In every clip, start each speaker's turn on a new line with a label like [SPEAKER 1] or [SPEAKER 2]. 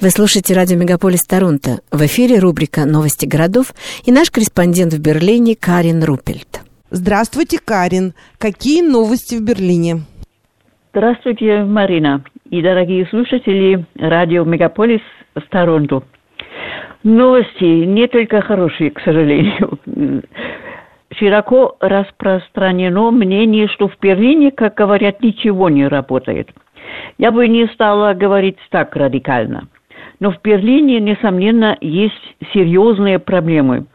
[SPEAKER 1] Вы слушаете радио «Мегаполис Торонто». В эфире рубрика «Новости городов» и наш корреспондент в Берлине Карин Рупельт.
[SPEAKER 2] Здравствуйте, Карин. Какие новости в Берлине?
[SPEAKER 3] Здравствуйте, Марина и дорогие слушатели радио «Мегаполис» Торонто. Новости не только хорошие, к сожалению. Широко распространено мнение, что в Берлине, как говорят, ничего не работает. Я бы не стала говорить так радикально – но в Берлине, несомненно, есть серьезные проблемы,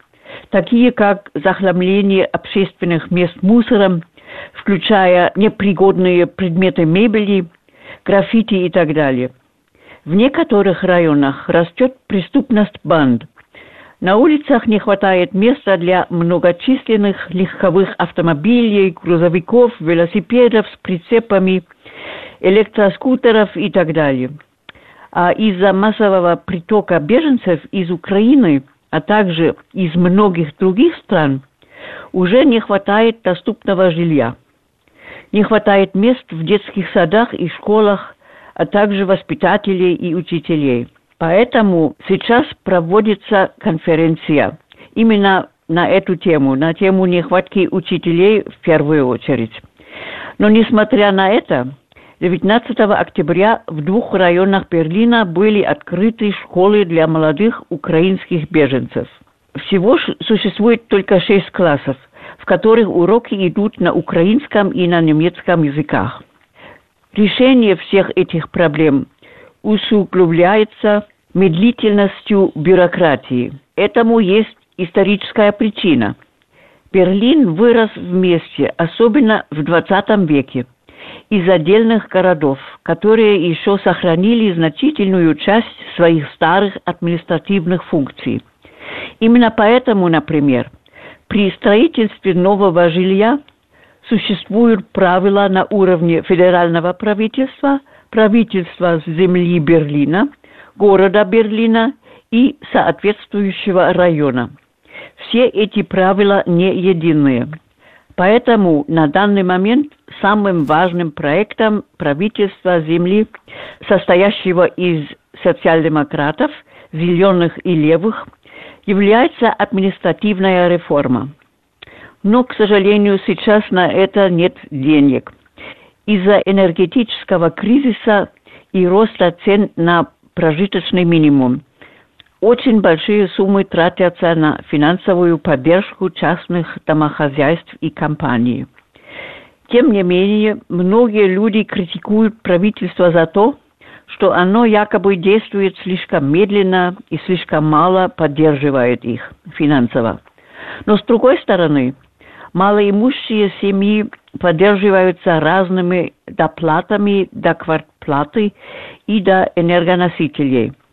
[SPEAKER 3] такие как захламление общественных мест мусором, включая непригодные предметы мебели, граффити и так далее. В некоторых районах растет преступность банд. На улицах не хватает места для многочисленных легковых автомобилей, грузовиков, велосипедов с прицепами, электроскутеров и так далее – из-за массового притока беженцев из Украины, а также из многих других стран, уже не хватает доступного жилья. Не хватает мест в детских садах и школах, а также воспитателей и учителей. Поэтому сейчас проводится конференция именно на эту тему, на тему нехватки учителей в первую очередь. Но несмотря на это, 19 октября в двух районах Берлина были открыты школы для молодых украинских беженцев. Всего существует только шесть классов, в которых уроки идут на украинском и на немецком языках. Решение всех этих проблем усугубляется медлительностью бюрократии. Этому есть историческая причина. Берлин вырос вместе, особенно в 20 веке – из отдельных городов, которые еще сохранили значительную часть своих старых административных функций. Именно поэтому, например, при строительстве нового жилья существуют правила на уровне федерального правительства, правительства земли Берлина, города Берлина и соответствующего района. Все эти правила не единые – Поэтому на данный момент самым важным проектом правительства Земли, состоящего из социал-демократов, зеленых и левых, является административная реформа. Но, к сожалению, сейчас на это нет денег. Из-за энергетического кризиса и роста цен на прожиточный минимум – очень большие суммы тратятся на финансовую поддержку частных домохозяйств и компаний. Тем не менее, многие люди критикуют правительство за то, что оно якобы действует слишком медленно и слишком мало поддерживает их финансово. Но с другой стороны, малоимущие семьи поддерживаются разными доплатами до квартплаты и до энергоносителей –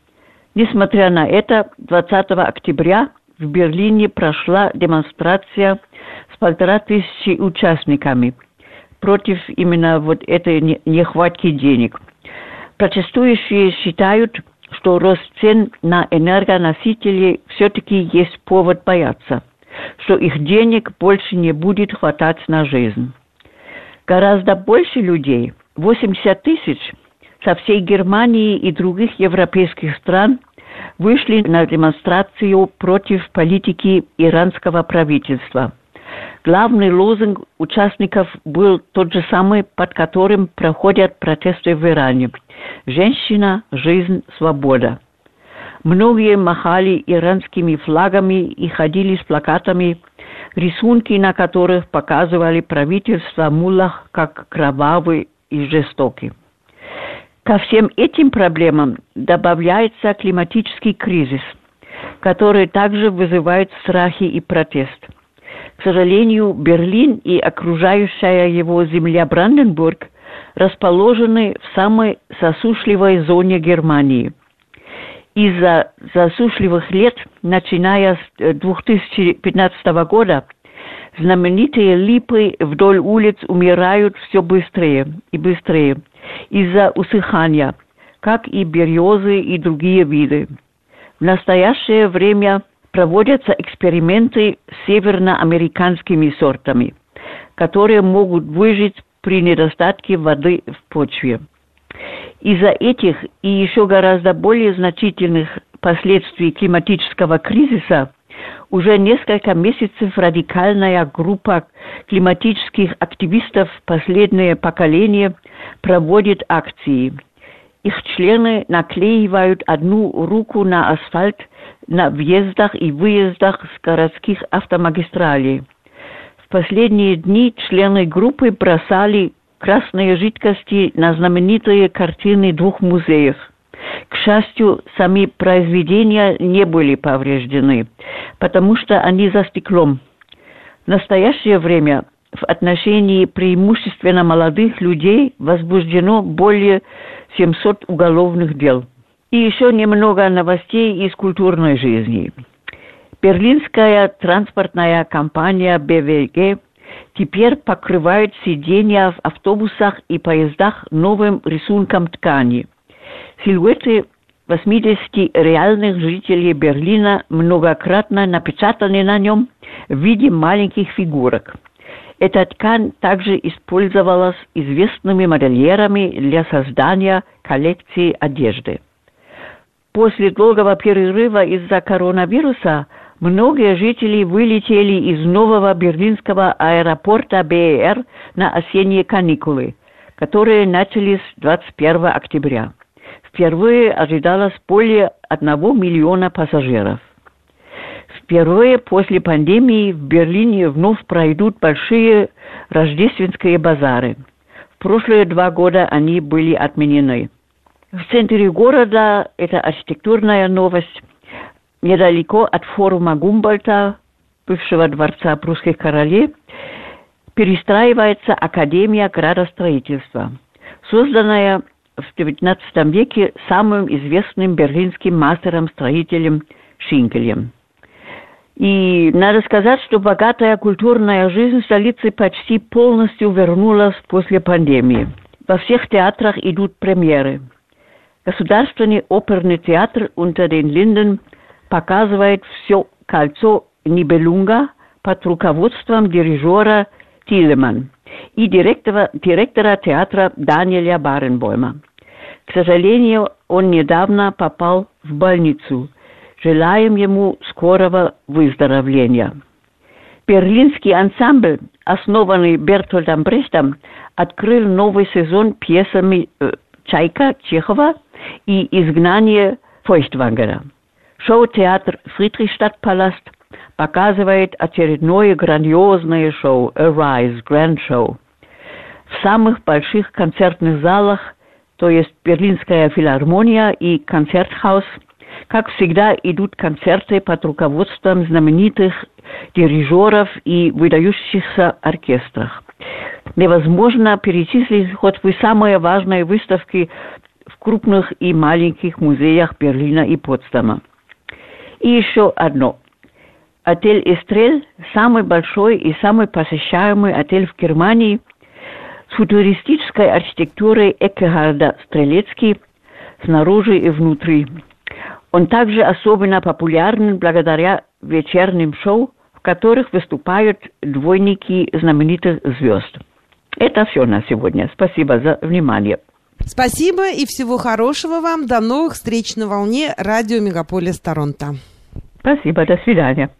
[SPEAKER 3] Несмотря на это, 20 октября в Берлине прошла демонстрация с полтора тысячи участниками против именно вот этой нехватки денег. Протестующие считают, что рост цен на энергоносители все-таки есть повод бояться, что их денег больше не будет хватать на жизнь. Гораздо больше людей, 80 тысяч, со всей Германии и других европейских стран вышли на демонстрацию против политики иранского правительства. Главный лозунг участников был тот же самый, под которым проходят протесты в Иране. «Женщина, жизнь, свобода». Многие махали иранскими флагами и ходили с плакатами, рисунки на которых показывали правительство Муллах как кровавый и жестокий. Ко всем этим проблемам добавляется климатический кризис, который также вызывает страхи и протест. К сожалению, Берлин и окружающая его земля Бранденбург расположены в самой засушливой зоне Германии. Из-за засушливых лет, начиная с 2015 э, года, знаменитые липы вдоль улиц умирают все быстрее и быстрее – из-за усыхания, как и березы и другие виды. В настоящее время проводятся эксперименты с северноамериканскими сортами, которые могут выжить при недостатке воды в почве. Из-за этих и еще гораздо более значительных последствий климатического кризиса уже несколько месяцев радикальная группа климатических активистов «Последнее поколение» проводит акции. Их члены наклеивают одну руку на асфальт на въездах и выездах с городских автомагистралей. В последние дни члены группы бросали красные жидкости на знаменитые картины двух музеев. К счастью, сами произведения не были повреждены, потому что они за стеклом. В настоящее время в отношении преимущественно молодых людей возбуждено более 700 уголовных дел. И еще немного новостей из культурной жизни. Берлинская транспортная компания БВГ теперь покрывает сиденья в автобусах и поездах новым рисунком ткани. Силуэты 80 реальных жителей Берлина многократно напечатаны на нем в виде маленьких фигурок. Эта ткань также использовалась известными модельерами для создания коллекции одежды. После долгого перерыва из-за коронавируса многие жители вылетели из нового берлинского аэропорта БР на осенние каникулы, которые начались 21 октября. Впервые ожидалось более 1 миллиона пассажиров. Впервые после пандемии в Берлине вновь пройдут большие рождественские базары. В прошлые два года они были отменены. В центре города это архитектурная новость. Недалеко от форума Гумбольта, бывшего дворца прусских королей, перестраивается Академия градостроительства, созданная в XIX веке самым известным берлинским мастером-строителем Шинкелем. И надо сказать, что богатая культурная жизнь столицы почти полностью вернулась после пандемии. Во всех театрах идут премьеры – Государственный оперный театр unter den Linden показывает все кольцо Нибелунга под руководством дирижера Тилеман и директора, директора театра Даниэля Баренбойма. К сожалению, он недавно попал в больницу. Желаем ему скорого выздоровления. Берлинский ансамбль, основанный Бертольдом Брехтом, открыл новый сезон пьесами э, Чайка Чехова и «Изгнание Фойchtвангера». Шоу-театр «Фридрихстадтпаласт» показывает очередное грандиозное шоу «Arise Grand Show». В самых больших концертных залах, то есть Берлинская филармония и Концертхаус, как всегда идут концерты под руководством знаменитых дирижеров и выдающихся оркестров. Невозможно перечислить хоть вы самые важные выставки в крупных и маленьких музеях Берлина и Потсдама. И еще одно. Отель «Эстрель» – самый большой и самый посещаемый отель в Германии с футуристической архитектурой Эккехарда Стрелецки снаружи и внутри. Он также особенно популярен благодаря вечерним шоу, в которых выступают двойники знаменитых звезд. Это все на сегодня. Спасибо за внимание.
[SPEAKER 2] Спасибо и всего хорошего вам. До новых встреч на волне радио Мегаполис Торонто.
[SPEAKER 3] Спасибо, до свидания.